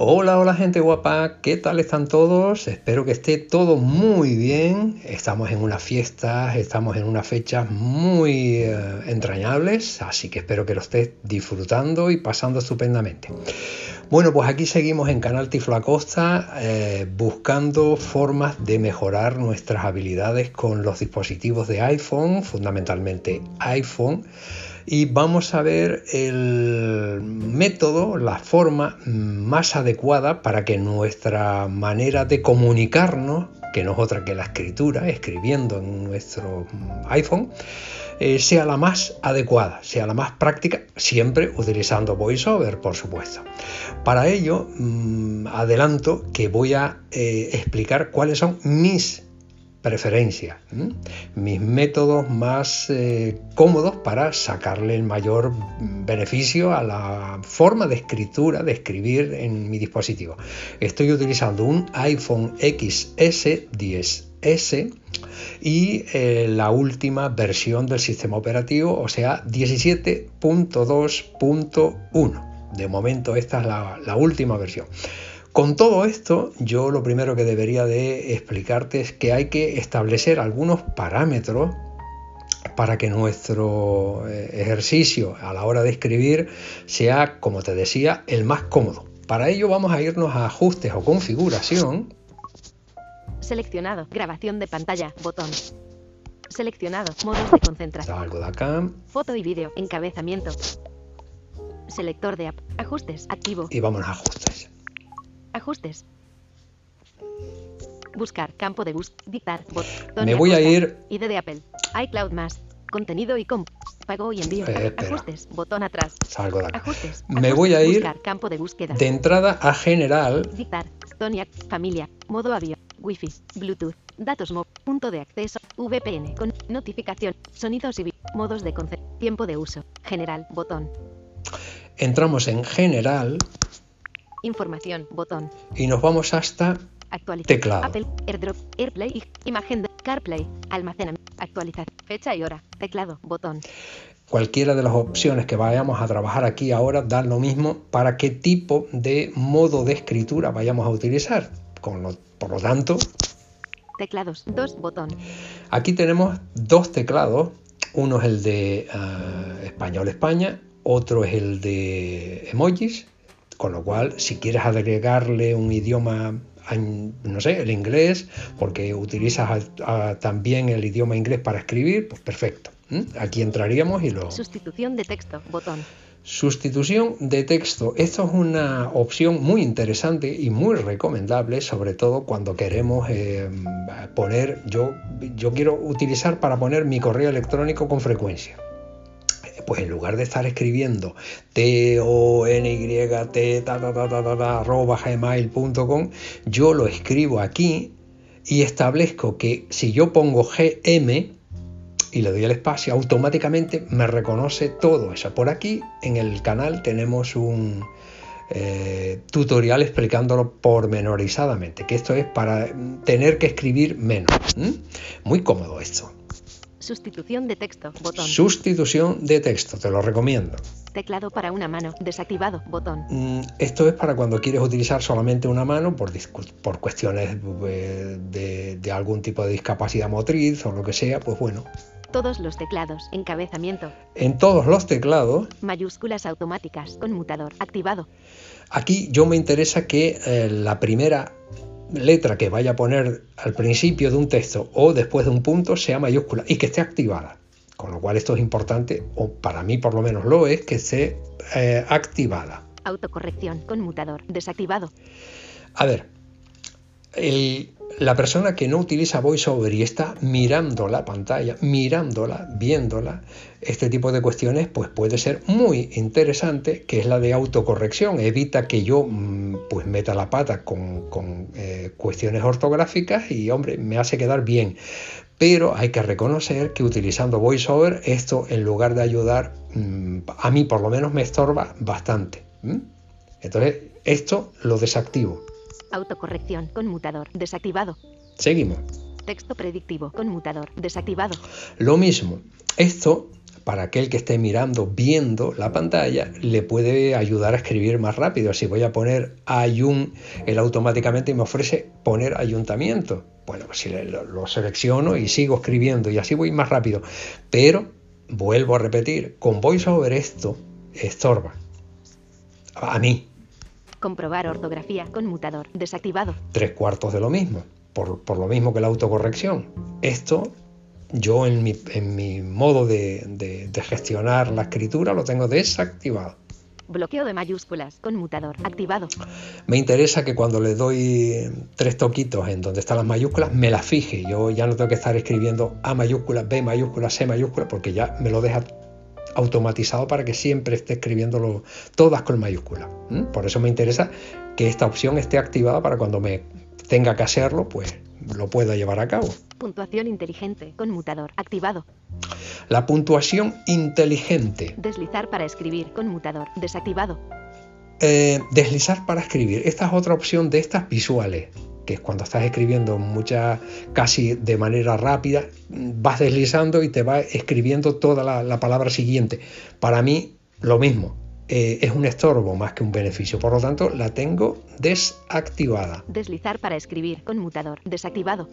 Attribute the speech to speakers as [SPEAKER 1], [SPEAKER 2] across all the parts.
[SPEAKER 1] Hola, hola gente guapa, ¿qué tal están todos? Espero que esté todo muy bien. Estamos en unas fiestas, estamos en unas fechas muy eh, entrañables, así que espero que lo estés disfrutando y pasando estupendamente. Bueno, pues aquí seguimos en Canal Tiflo Acosta eh, buscando formas de mejorar nuestras habilidades con los dispositivos de iPhone, fundamentalmente iPhone y vamos a ver el método, la forma más adecuada para que nuestra manera de comunicarnos, que no es otra que la escritura, escribiendo en nuestro iPhone, eh, sea la más adecuada, sea la más práctica, siempre utilizando VoiceOver, por supuesto. Para ello, mm, adelanto que voy a eh, explicar cuáles son mis preferencia, mis métodos más eh, cómodos para sacarle el mayor beneficio a la forma de escritura, de escribir en mi dispositivo. Estoy utilizando un iPhone XS 10S y eh, la última versión del sistema operativo, o sea 17.2.1. De momento esta es la última versión. Con todo esto, yo lo primero que debería de explicarte es que hay que establecer algunos parámetros para que nuestro eh, ejercicio a la hora de escribir sea, como te decía, el más cómodo. Para ello vamos a irnos a ajustes o configuración.
[SPEAKER 2] Seleccionado, grabación de pantalla, botón. Seleccionado, modos de concentración.
[SPEAKER 1] Salgo de acá.
[SPEAKER 2] Foto y vídeo, encabezamiento. Selector de app, ajustes, activo.
[SPEAKER 1] Y vamos a ajustes.
[SPEAKER 2] Ajustes. Buscar, campo de bus, dictar,
[SPEAKER 1] bot. Me voy a ir.
[SPEAKER 2] ID de Apple, iCloud más, contenido y comp. Pago y envío.
[SPEAKER 1] Eh,
[SPEAKER 2] ajustes, botón atrás.
[SPEAKER 1] Salgo de acá.
[SPEAKER 2] Ajustes.
[SPEAKER 1] Me voy a ir.
[SPEAKER 2] Buscar, campo de búsqueda.
[SPEAKER 1] De entrada a general.
[SPEAKER 2] Dictar, Tonia, familia, modo avión, wifi, bluetooth, datos móvil, punto de acceso, VPN, con notificación, sonidos y modos de concepto, tiempo de uso, general, botón.
[SPEAKER 1] Entramos en general.
[SPEAKER 2] Información, botón.
[SPEAKER 1] Y nos vamos hasta teclado.
[SPEAKER 2] Apple, AirDrop, AirPlay, imagen de CarPlay, almacenamiento, actualizar, fecha y hora, teclado, botón.
[SPEAKER 1] Cualquiera de las opciones que vayamos a trabajar aquí ahora da lo mismo para qué tipo de modo de escritura vayamos a utilizar. por lo tanto,
[SPEAKER 2] teclados, dos botón.
[SPEAKER 1] Aquí tenemos dos teclados. Uno es el de ah, español España, otro es el de emojis con lo cual, si quieres agregarle un idioma, no sé, el inglés, porque utilizas también el idioma inglés para escribir, pues perfecto. Aquí entraríamos y lo...
[SPEAKER 2] Sustitución de texto, botón.
[SPEAKER 1] Sustitución de texto. Esto es una opción muy interesante y muy recomendable, sobre todo cuando queremos eh, poner, yo, yo quiero utilizar para poner mi correo electrónico con frecuencia pues en lugar de estar escribiendo t o n y t ta, ta, ta, yo lo escribo aquí y establezco que si yo pongo gm y le doy el espacio, automáticamente me reconoce todo eso. Por aquí en el canal tenemos un eh, tutorial explicándolo pormenorizadamente, que esto es para tener que escribir menos. Muy cómodo esto.
[SPEAKER 2] Sustitución de texto, botón.
[SPEAKER 1] Sustitución de texto, te lo recomiendo.
[SPEAKER 2] Teclado para una mano, desactivado, botón.
[SPEAKER 1] Mm, esto es para cuando quieres utilizar solamente una mano por, por cuestiones eh, de, algún tipo de discapacidad motriz o lo que sea, pues bueno.
[SPEAKER 2] Todos los teclados, encabezamiento.
[SPEAKER 1] En todos los teclados.
[SPEAKER 2] Mayúsculas automáticas, conmutador, activado.
[SPEAKER 1] Aquí yo me interesa que eh, la primera letra que vaya a poner al principio de un texto o después de un punto sea mayúscula y que esté activada. Con lo cual esto es importante, o para mí por lo menos lo es, que esté eh, activada.
[SPEAKER 2] Autocorrección, conmutador, desactivado.
[SPEAKER 1] A ver, la persona que no utiliza VoiceOver y está mirando la pantalla, mirándola, viéndola, este tipo de cuestiones pues puede ser muy interesante, que es la de autocorrección. Evita que yo mm, pues meta la pata con, eh, cuestiones ortográficas y hombre, me hace quedar bien. Pero hay que reconocer que utilizando VoiceOver esto en lugar de ayudar, mm, a mí por lo menos me estorba bastante. Entonces esto lo desactivo.
[SPEAKER 2] Autocorrección, conmutador, desactivado.
[SPEAKER 1] Seguimos.
[SPEAKER 2] Texto predictivo, conmutador, desactivado.
[SPEAKER 1] Lo mismo. Esto para aquel que esté mirando, viendo la pantalla, le puede ayudar a escribir más rápido. Si voy a poner ayun, él automáticamente me ofrece poner ayuntamiento. Bueno, pues si lo, lo selecciono y sigo escribiendo y así voy más rápido. Pero, vuelvo a repetir, con VoiceOver esto estorba. A mí.
[SPEAKER 2] Comprobar ortografía conmutador desactivado.
[SPEAKER 1] Tres cuartos de lo mismo. Por, por lo mismo que la autocorrección. Esto yo en mi, en mi modo de, de, de, gestionar la escritura lo tengo desactivado.
[SPEAKER 2] Bloqueo de mayúsculas, conmutador, activado.
[SPEAKER 1] Me interesa que cuando le doy tres toquitos en donde están las mayúsculas, me las fije. Yo ya no tengo que estar escribiendo A mayúscula, B mayúscula, C mayúscula, porque ya me lo deja automatizado para que siempre esté escribiéndolo todas con mayúsculas. Por eso me interesa que esta opción esté activada para cuando me tenga que hacerlo, pues lo pueda llevar a cabo.
[SPEAKER 2] Puntuación inteligente, conmutador, activado.
[SPEAKER 1] La puntuación inteligente.
[SPEAKER 2] Deslizar para escribir, conmutador, desactivado.
[SPEAKER 1] Eh, deslizar para escribir. Esta es otra opción de estas visuales, que es cuando estás escribiendo mucha, casi de manera rápida, vas deslizando y te va escribiendo toda la, la palabra siguiente. Para mí, lo mismo. Eh, es un estorbo más que un beneficio. Por lo tanto, la tengo desactivada.
[SPEAKER 2] Deslizar para escribir, conmutador, desactivado.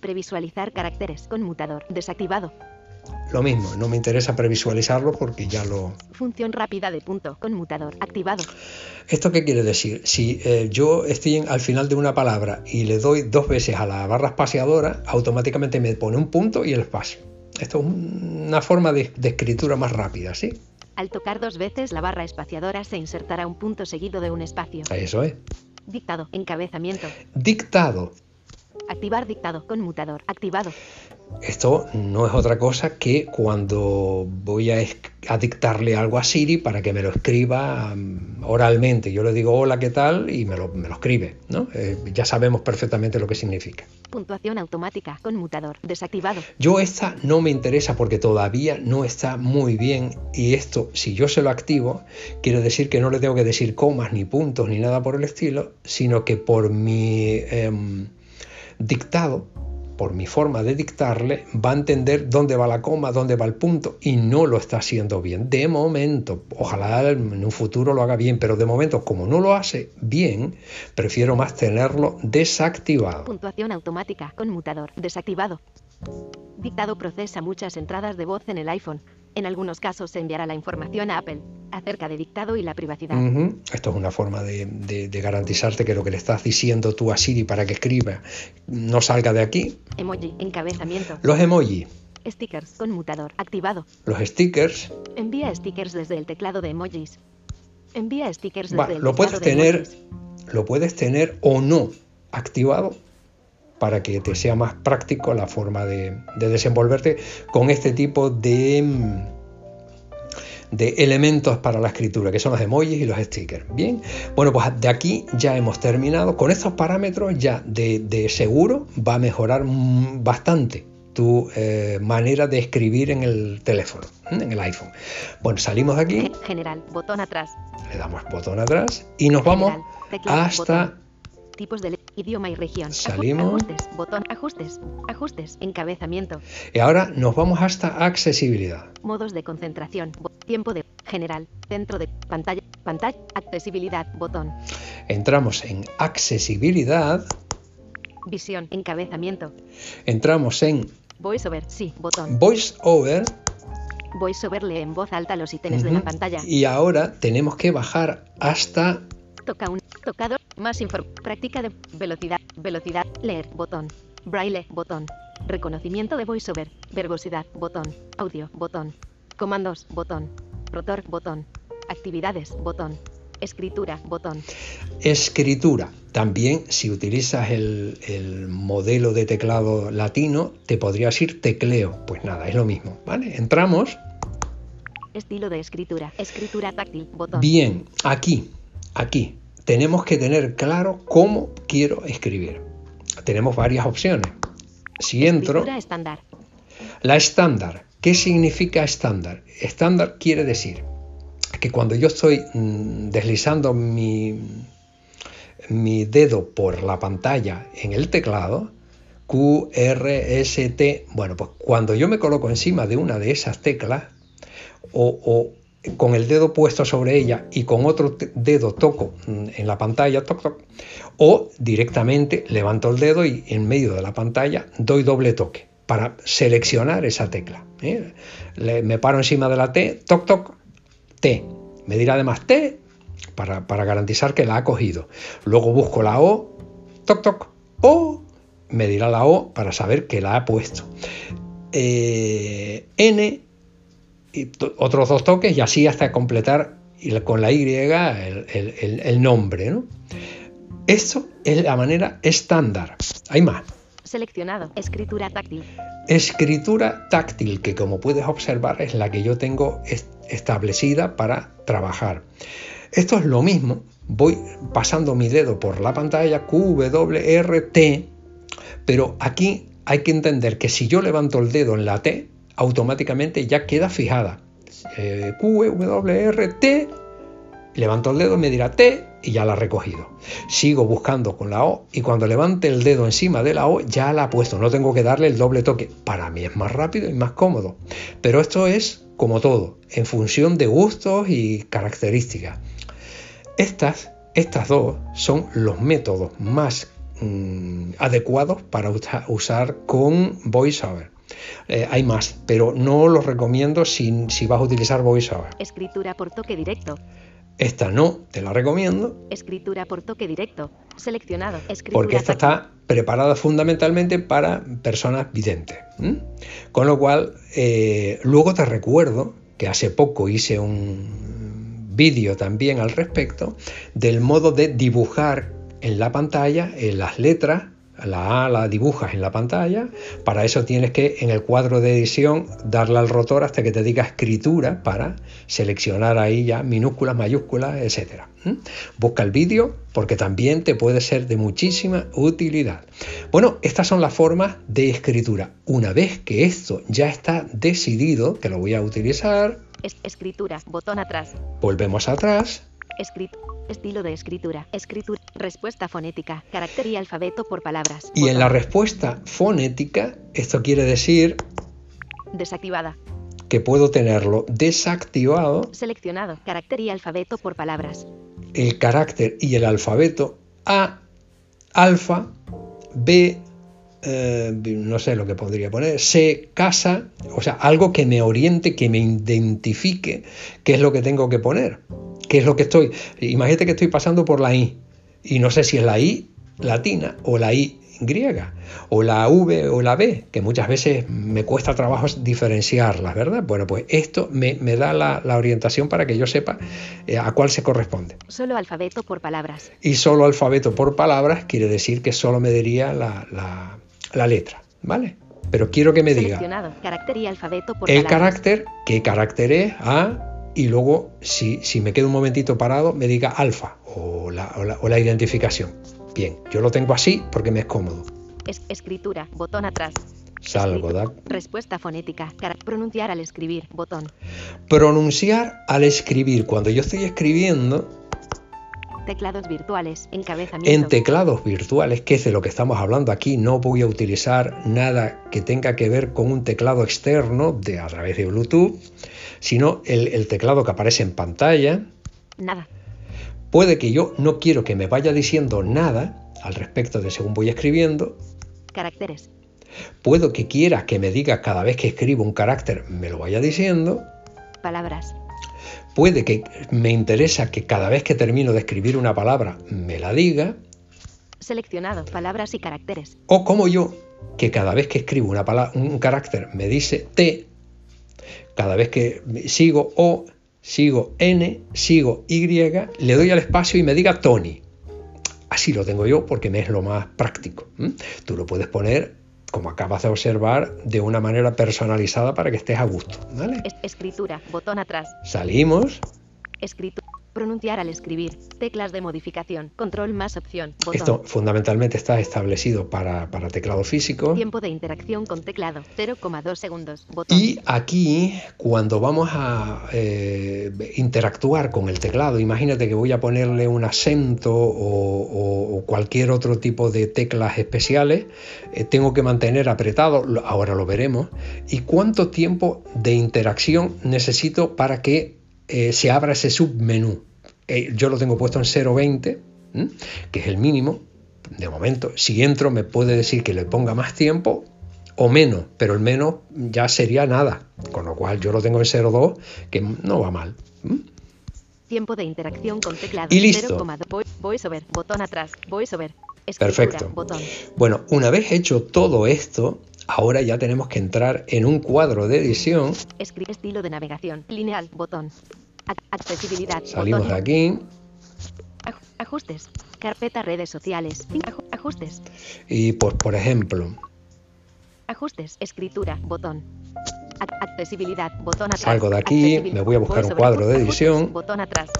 [SPEAKER 2] Previsualizar caracteres, conmutador, desactivado.
[SPEAKER 1] Lo mismo, no me interesa previsualizarlo porque ya lo...
[SPEAKER 2] Función rápida de punto, conmutador, activado.
[SPEAKER 1] ¿Esto qué quiere decir? Si eh, yo estoy en, al final de una palabra y le doy dos veces a la barra espaciadora, automáticamente me pone un punto y el espacio. Esto es una forma de, de escritura más rápida, ¿sí?
[SPEAKER 2] Al tocar dos veces la barra espaciadora se insertará un punto seguido de un espacio.
[SPEAKER 1] Eso es.
[SPEAKER 2] Dictado, encabezamiento.
[SPEAKER 1] Dictado.
[SPEAKER 2] Activar dictado, conmutador, activado.
[SPEAKER 1] Esto no es otra cosa que cuando voy a, a, dictarle algo a Siri para que me lo escriba um, oralmente. Yo le digo hola, ¿qué tal? y me lo, me lo escribe. ¿no? Eh, ya sabemos perfectamente lo que significa.
[SPEAKER 2] Puntuación automática, conmutador, desactivado.
[SPEAKER 1] Yo esta no me interesa porque todavía no está muy bien y esto, si yo se lo activo, quiere decir que no le tengo que decir comas ni puntos ni nada por el estilo, sino que por mi eh, dictado por mi forma de dictarle, va a entender dónde va la coma, dónde va el punto y no lo está haciendo bien. De momento, ojalá en un futuro lo haga bien, pero de momento, como no lo hace bien, prefiero más tenerlo desactivado.
[SPEAKER 2] Puntuación automática, conmutador, desactivado. Dictado procesa muchas entradas de voz en el iPhone. En algunos casos se enviará la información a Apple acerca de dictado y la privacidad.
[SPEAKER 1] Uh -huh. Esto es una forma de, de, de, garantizarte que lo que le estás diciendo tú a Siri para que escriba no salga de aquí.
[SPEAKER 2] Emoji, encabezamiento.
[SPEAKER 1] Los emojis.
[SPEAKER 2] Stickers, conmutador, activado.
[SPEAKER 1] Los stickers.
[SPEAKER 2] Envía stickers desde el teclado de emojis. Envía stickers desde
[SPEAKER 1] Va,
[SPEAKER 2] el
[SPEAKER 1] lo
[SPEAKER 2] teclado
[SPEAKER 1] puedes
[SPEAKER 2] de
[SPEAKER 1] tener,
[SPEAKER 2] emojis.
[SPEAKER 1] lo puedes tener o no activado para que te sea más práctico la forma de, de desenvolverte con este tipo de, de, elementos para la escritura, que son los emojis y los stickers. Bien, bueno, pues de aquí ya hemos terminado. Con estos parámetros ya de, de seguro va a mejorar bastante tu eh, manera de escribir en el teléfono, en el iPhone. Bueno, salimos de aquí.
[SPEAKER 2] General, botón atrás.
[SPEAKER 1] Le damos botón atrás y nos vamos
[SPEAKER 2] teclado,
[SPEAKER 1] hasta
[SPEAKER 2] botón. Tipos de idioma y región.
[SPEAKER 1] Salimos.
[SPEAKER 2] Ajustes, botón, ajustes, ajustes, encabezamiento,
[SPEAKER 1] y ahora nos vamos hasta accesibilidad.
[SPEAKER 2] modos de concentración, tiempo de general, centro de pantalla, pantalla, accesibilidad, botón,
[SPEAKER 1] Entramos en accesibilidad,
[SPEAKER 2] visión, encabezamiento,
[SPEAKER 1] entramos en
[SPEAKER 2] voiceover, sí, botón,
[SPEAKER 1] voice over
[SPEAKER 2] voiceover lee en voz alta los ítems de la pantalla,
[SPEAKER 1] y ahora tenemos que bajar hasta
[SPEAKER 2] toca un, tocado, más info, práctica de velocidad, velocidad, leer, botón, braille, botón, reconocimiento de voiceover, verbosidad, botón, audio, botón, comandos, botón, rotor, botón, actividades, botón, escritura, botón,
[SPEAKER 1] escritura. También si utilizas el, el modelo de teclado latino, te podrías ir tecleo. Pues nada, es lo mismo. ¿vale? Entramos.
[SPEAKER 2] estilo de escritura, escritura táctil, botón,
[SPEAKER 1] Bien, aquí, aquí, tenemos que tener claro cómo quiero escribir. Tenemos varias opciones. Si entro,
[SPEAKER 2] escritura estándar,
[SPEAKER 1] la estándar. ¿Qué significa estándar? Estándar quiere decir que cuando yo estoy mm, deslizando mi, mi dedo por la pantalla en el teclado, Q, R, S, T. Bueno, pues cuando yo me coloco encima de una de esas teclas o, con el dedo puesto sobre ella y con otro dedo toco mm, en la pantalla, toc, toc, o directamente levanto el dedo y en medio de la pantalla doy doble toque para seleccionar esa tecla. ¿eh? me paro encima de la T, toc, toc, T. Me dirá además T para, para garantizar que la ha cogido. Luego busco la O, toc, toc, O me dirá la O para saber que la ha puesto. Eh, N, y otros dos toques y así hasta completar con la Y el, nombre. Esto es la manera estándar. Hay más.
[SPEAKER 2] Seleccionado. Escritura táctil.
[SPEAKER 1] Escritura táctil, que como puedes observar es la que yo tengo establecida para trabajar. Esto es lo mismo. Voy pasando mi dedo por la pantalla Q, W, R, T pero aquí hay que entender que si yo levanto el dedo en la T, automáticamente ya queda fijada. Eh, levanto el dedo, me dirá T y ya la ha recogido. Sigo buscando con la O y cuando levante el dedo encima de la O ya la ha puesto. No tengo que darle el doble toque. Para mí es más rápido y más cómodo. Pero esto es como todo, en función de gustos y características. Estas, estas dos son los métodos más Mm, adecuados para usar con VoiceOver. Eh, hay más, pero no los recomiendo si, si vas a utilizar VoiceOver.
[SPEAKER 2] Escritura por toque directo.
[SPEAKER 1] Esta no, te la recomiendo.
[SPEAKER 2] Escritura por toque directo. Seleccionado.
[SPEAKER 1] porque esta está preparada fundamentalmente para personas videntes. Con lo cual, eh, luego te recuerdo que hace poco hice un vídeo también al respecto del modo de dibujar en la pantalla, en las letras, la A la dibujas en la pantalla, para eso tienes que en el cuadro de edición darle al rotor hasta que te diga escritura para seleccionar ahí ya minúsculas, mayúsculas, etc. Busca el vídeo porque también te puede ser de muchísima utilidad. Bueno, estas son las formas de escritura. Una vez que esto ya está decidido, que lo voy a utilizar.
[SPEAKER 2] escritura, botón atrás.
[SPEAKER 1] Volvemos atrás.
[SPEAKER 2] Escrito. Estilo de escritura. Escritura. Respuesta fonética. Carácter y alfabeto por palabras.
[SPEAKER 1] Y en la respuesta fonética, esto quiere decir...
[SPEAKER 2] Desactivada.
[SPEAKER 1] Que puedo tenerlo desactivado.
[SPEAKER 2] Seleccionado. Carácter y alfabeto por palabras.
[SPEAKER 1] El carácter y el alfabeto A, alfa, B, eh, no sé lo que podría poner, C, casa, o sea, algo que me oriente, que me identifique qué es lo que tengo que poner. ¿Qué es lo que estoy? Imagínate que estoy pasando por la I y no sé si es la I latina o la I griega o la V o la B, que muchas veces me cuesta trabajo diferenciarlas, ¿verdad? Bueno, pues esto me, da la, orientación para que yo sepa eh, a cuál se corresponde.
[SPEAKER 2] Solo alfabeto por palabras.
[SPEAKER 1] Y solo alfabeto por palabras quiere decir que solo me diría la, letra, ¿vale? Pero quiero que me diga.
[SPEAKER 2] Carácter y alfabeto por
[SPEAKER 1] el carácter, ¿qué carácter es? A, y luego, si, si me quedo un momentito parado, me diga alfa o la, o la, identificación. Bien, yo lo tengo así porque me es cómodo.
[SPEAKER 2] escritura, botón atrás.
[SPEAKER 1] Salgo, ¿da?
[SPEAKER 2] Respuesta fonética. Pronunciar al escribir, botón.
[SPEAKER 1] Pronunciar al escribir. Cuando yo estoy escribiendo.
[SPEAKER 2] Teclados virtuales, encabezamiento.
[SPEAKER 1] En teclados virtuales, que es de lo que estamos hablando aquí, no voy a utilizar nada que tenga que ver con un teclado externo de, a través de Bluetooth sino el, teclado que aparece en pantalla.
[SPEAKER 2] Nada.
[SPEAKER 1] Puede que yo no quiero que me vaya diciendo nada al respecto de según voy escribiendo.
[SPEAKER 2] Caracteres.
[SPEAKER 1] Puedo que quiera que me diga cada vez que escribo un carácter, me lo vaya diciendo.
[SPEAKER 2] Palabras.
[SPEAKER 1] Puede que me interesa que cada vez que termino de escribir una palabra, me la diga.
[SPEAKER 2] Seleccionado, palabras y caracteres.
[SPEAKER 1] O como yo, que cada vez que escribo una un carácter me dice T, cada vez que sigo O, sigo N, sigo Y, le doy al espacio y me diga Tony. Así lo tengo yo porque me es lo más práctico. Tú lo puedes poner, como acabas de observar, de una manera personalizada para que estés a gusto.
[SPEAKER 2] Escritura, botón atrás.
[SPEAKER 1] Salimos.
[SPEAKER 2] Escritura. Pronunciar al escribir. Teclas de modificación. Control más opción. Botón.
[SPEAKER 1] Esto fundamentalmente está establecido para, para teclado físico.
[SPEAKER 2] Tiempo de interacción con teclado. 0,2 segundos. Botón.
[SPEAKER 1] Y aquí, cuando vamos a eh, interactuar con el teclado, imagínate que voy a ponerle un acento o, cualquier otro tipo de teclas especiales, eh, tengo que mantener apretado, ahora lo veremos, y cuánto tiempo de interacción necesito para que eh, se abra ese submenú. Eh, yo lo tengo puesto en 0.20, ¿m? que es el mínimo. De momento, si entro me puede decir que le ponga más tiempo o menos, pero el menos ya sería nada. Con lo cual yo lo tengo en 0.2, que no va mal. ¿m?
[SPEAKER 2] Tiempo de interacción con teclado.
[SPEAKER 1] Y listo.
[SPEAKER 2] 0,2. Vo- Voiceover. Botón atrás. Voiceover.
[SPEAKER 1] Perfecto.
[SPEAKER 2] Botón.
[SPEAKER 1] Bueno, una vez hecho todo esto, ahora ya tenemos que entrar en un cuadro de edición.
[SPEAKER 2] Escribe estilo de navegación. Lineal. Botón. Ac- accesibilidad.
[SPEAKER 1] Salimos
[SPEAKER 2] botón.
[SPEAKER 1] de aquí
[SPEAKER 2] Aj- ajustes. Carpeta redes sociales. Aj- ajustes.
[SPEAKER 1] y pues por ejemplo,
[SPEAKER 2] Ajustes. Escritura. Botón. Ac- accesibilidad. Botón atrás.
[SPEAKER 1] Salgo de aquí, me voy a buscar un cuadro de edición.
[SPEAKER 2] Botón atrás.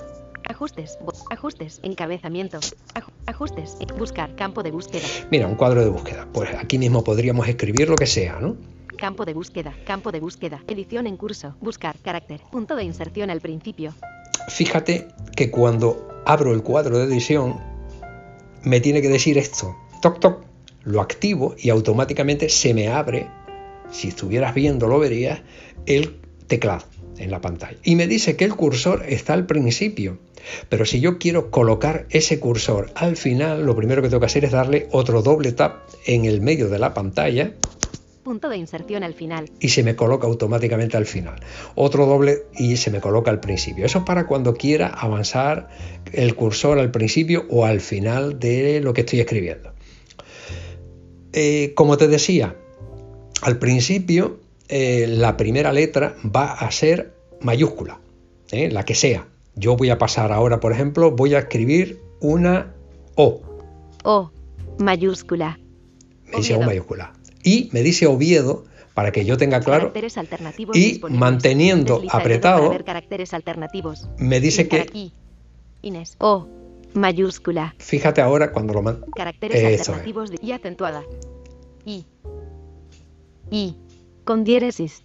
[SPEAKER 2] Ajustes. ajustes. Encabezamiento. aj- ajustes. Buscar. Campo de búsqueda.
[SPEAKER 1] mira, un cuadro de búsqueda. Pues aquí mismo podríamos escribir lo que sea, ¿no?
[SPEAKER 2] Campo de búsqueda. Campo de búsqueda. Edición en curso. Buscar. Carácter. Punto de inserción al principio.
[SPEAKER 1] Fíjate que cuando abro el cuadro de edición, me tiene que decir esto. Toc, toc. Lo activo y automáticamente se me abre, si estuvieras viendo lo verías, el teclado en la pantalla. Y me dice que el cursor está al principio. Pero si yo quiero colocar ese cursor al final, lo primero que tengo que hacer es darle otro doble tap en el medio de la pantalla
[SPEAKER 2] Punto de inserción al final.
[SPEAKER 1] y se me coloca automáticamente al final. Otro doble y se me coloca al principio. Eso es para cuando quiera avanzar el cursor al principio o al final de lo que estoy escribiendo. Eh, como te decía, al principio eh, la primera letra va a ser mayúscula, ¿eh? la que sea. Yo voy a pasar ahora, por ejemplo, voy a escribir una O.
[SPEAKER 2] O. Mayúscula.
[SPEAKER 1] Me dice O mayúscula. Y me dice Oviedo para que yo tenga claro
[SPEAKER 2] Caracteres alternativos
[SPEAKER 1] y manteniendo apretado,
[SPEAKER 2] caracteres alternativos.
[SPEAKER 1] me dice que,
[SPEAKER 2] aquí. Inés. O. Mayúscula.
[SPEAKER 1] fíjate ahora cuando lo man-
[SPEAKER 2] Caracteres
[SPEAKER 1] Eso es.
[SPEAKER 2] alternativos de- y acentuada. I. I. Con diéresis.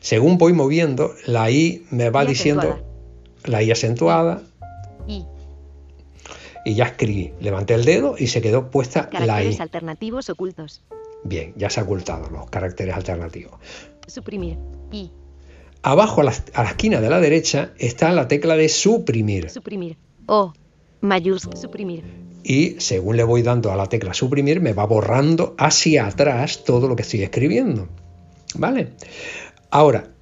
[SPEAKER 1] según voy moviendo, la I me va
[SPEAKER 2] Y
[SPEAKER 1] diciendo
[SPEAKER 2] acentuada.
[SPEAKER 1] la I acentuada
[SPEAKER 2] I.
[SPEAKER 1] y ya escribí. Levanté el dedo y se quedó puesta la
[SPEAKER 2] Caracteres
[SPEAKER 1] I.
[SPEAKER 2] alternativos ocultos.
[SPEAKER 1] Bien, ya se ha ocultado los caracteres alternativos.
[SPEAKER 2] Suprimir. I.
[SPEAKER 1] Abajo a la, a la esquina de la derecha está la tecla de suprimir.
[SPEAKER 2] Suprimir. O. Mayúscula. Suprimir.
[SPEAKER 1] Y según le voy dando a la tecla suprimir, me va borrando hacia atrás todo lo que estoy escribiendo. ¿Vale? Ahora,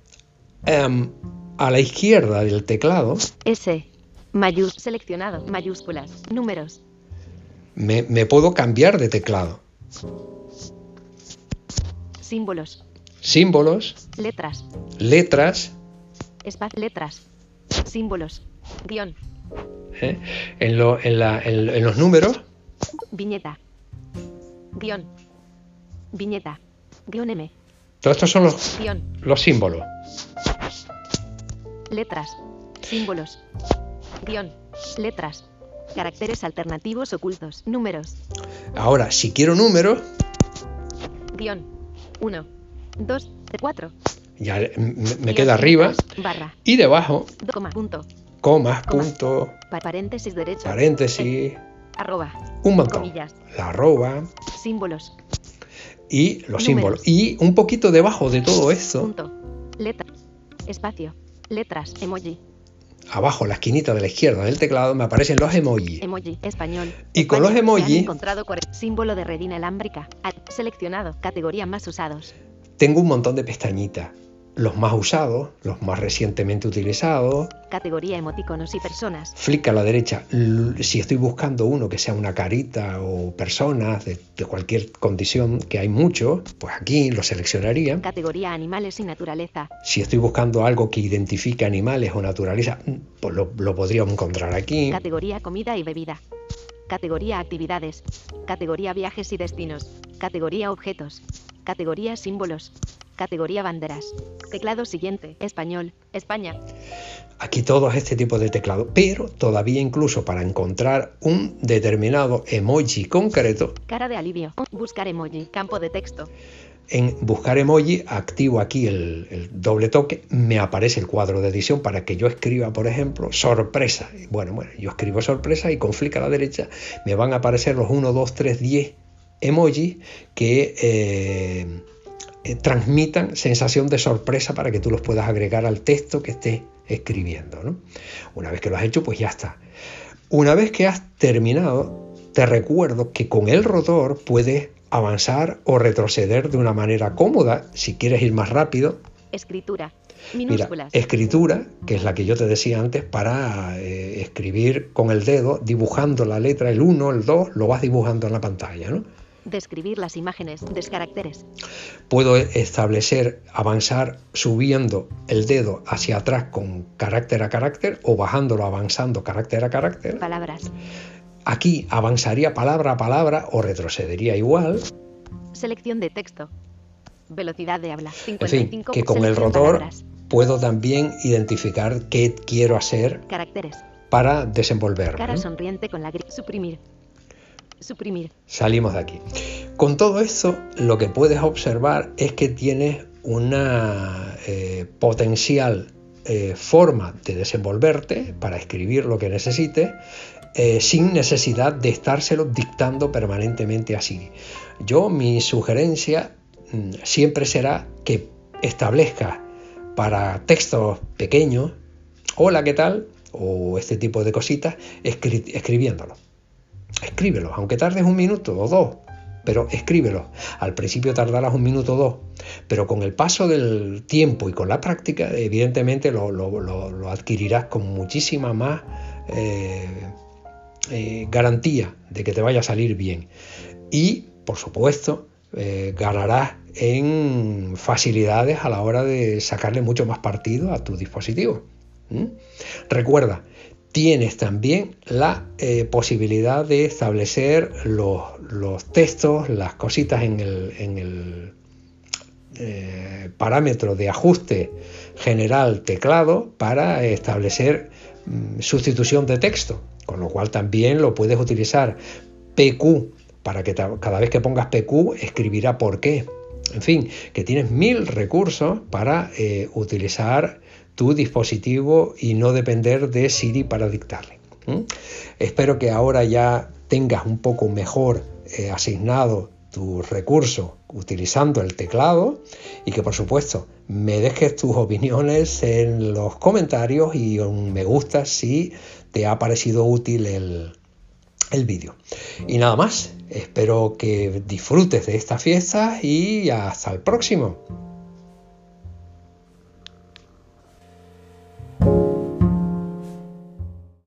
[SPEAKER 1] em, a la izquierda del teclado
[SPEAKER 2] S. Mayús. Seleccionado. Mayúsculas. Números.
[SPEAKER 1] me, me puedo cambiar de teclado.
[SPEAKER 2] Símbolos.
[SPEAKER 1] Símbolos,
[SPEAKER 2] Letras.
[SPEAKER 1] letras,
[SPEAKER 2] Espacio. Letras. Símbolos. Guión.
[SPEAKER 1] ¿eh? en, lo- en la- en- en los números,
[SPEAKER 2] Viñeta. Guión. Viñeta. Guión M.
[SPEAKER 1] todos estos son los, símbolos.
[SPEAKER 2] Letras. Símbolos. Guión. Letras. Caracteres alternativos ocultos. Números.
[SPEAKER 1] Ahora, si quiero números,
[SPEAKER 2] Guión. 1. 2. 4.
[SPEAKER 1] ya me queda arriba
[SPEAKER 2] Barra.
[SPEAKER 1] y debajo,
[SPEAKER 2] do- Coma. Punto.
[SPEAKER 1] comas,
[SPEAKER 2] Coma.
[SPEAKER 1] punto,
[SPEAKER 2] Pa- paréntesis derecho.
[SPEAKER 1] paréntesis,
[SPEAKER 2] Arroba.
[SPEAKER 1] un montón.
[SPEAKER 2] Comillas.
[SPEAKER 1] La arroba
[SPEAKER 2] Símbolos.
[SPEAKER 1] Y los
[SPEAKER 2] Números.
[SPEAKER 1] símbolos. Y un poquito debajo de todo esto,
[SPEAKER 2] Punto. Letra. Espacio. Letras. Emoji.
[SPEAKER 1] abajo, la esquinita de la izquierda del teclado, me aparecen los emojis.
[SPEAKER 2] Emoji. Español.
[SPEAKER 1] Y con
[SPEAKER 2] España.
[SPEAKER 1] los emoji-
[SPEAKER 2] encontrado símbolo de red inalámbrica. Ad- Seleccionado. Categoría más usados.
[SPEAKER 1] Tengo un montón de pestañitas. Los más usados, los más recientemente utilizados.
[SPEAKER 2] Categoría emoticonos y personas.
[SPEAKER 1] Flick a la derecha. Si estoy buscando uno que sea una carita o personas de, de cualquier condición, que hay muchos, pues aquí lo seleccionaría.
[SPEAKER 2] Categoría animales y naturaleza.
[SPEAKER 1] Si estoy buscando algo que identifique animales o naturaleza, mm, pues lo, lo podría encontrar aquí.
[SPEAKER 2] Categoría comida y bebida. Categoría actividades. Categoría viajes y destinos. Categoría objetos. Categoría símbolos. Categoría banderas. Teclado siguiente. Español. España.
[SPEAKER 1] Aquí todo es este tipo de teclado, pero todavía incluso para encontrar un determinado emoji concreto.
[SPEAKER 2] Cara de alivio. Buscar emoji. Campo de texto.
[SPEAKER 1] En buscar emoji activo aquí el, el, doble toque, me aparece el cuadro de edición para que yo escriba, por ejemplo, sorpresa. Bueno, bueno, yo escribo sorpresa y con flick a la derecha me van a aparecer los 1, 2, 3, 10 emojis que eh, eh, transmitan sensación de sorpresa para que tú los puedas agregar al texto que estés escribiendo. ¿no? Una vez que lo has hecho, pues ya está. Una vez que has terminado, te recuerdo que con el rotor puedes avanzar o retroceder de una manera cómoda si quieres ir más rápido.
[SPEAKER 2] Escritura.
[SPEAKER 1] Mira, escritura, que es la que yo te decía antes, para eh, escribir con el dedo, dibujando la letra, el 1, el 2, lo vas dibujando en la pantalla, ¿no?
[SPEAKER 2] Describir las imágenes, descaracteres.
[SPEAKER 1] Puedo establecer, avanzar subiendo el dedo hacia atrás con carácter a carácter o bajándolo avanzando carácter a carácter.
[SPEAKER 2] Palabras.
[SPEAKER 1] Aquí avanzaría palabra a palabra o retrocedería igual.
[SPEAKER 2] Selección de texto. Velocidad de habla. 55,
[SPEAKER 1] en fin, que con el rotor palabras. puedo también identificar qué quiero hacer
[SPEAKER 2] Caracteres.
[SPEAKER 1] para desenvolverme.
[SPEAKER 2] Cara sonriente con la. Suprimir. Suprimir.
[SPEAKER 1] Salimos de aquí. Con todo esto, lo que puedes observar es que tienes una eh, potencial eh, forma de desenvolverte para escribir lo que necesites eh, sin necesidad de estárselo dictando permanentemente a Siri. Yo, mi sugerencia mm, siempre será que establezcas para textos pequeños, hola, ¿qué tal? o este tipo de cositas, escri escribiéndolo. Escríbelo, aunque tardes un minuto o dos, pero escríbelo. Al principio tardarás un minuto o dos, pero con el paso del tiempo y con la práctica, evidentemente lo, adquirirás con muchísima más eh, eh, garantía de que te vaya a salir bien. Y, por supuesto, eh, ganarás en facilidades a la hora de sacarle mucho más partido a tu dispositivo. Recuerda, tienes también la eh, posibilidad de establecer los, textos, las cositas en el, en el eh, parámetro de ajuste general teclado para establecer mm, sustitución de texto, con lo cual también lo puedes utilizar PQ para que cada vez que pongas PQ escribirá por qué. En fin, que tienes mil recursos para eh, utilizar tu dispositivo y no depender de Siri para dictarle. Espero que ahora ya tengas un poco mejor eh, asignado tu recurso utilizando el teclado y que por supuesto me dejes tus opiniones en los comentarios y un me gusta si te ha parecido útil el, el vídeo. Y nada más, espero que disfrutes de esta fiesta y hasta el próximo.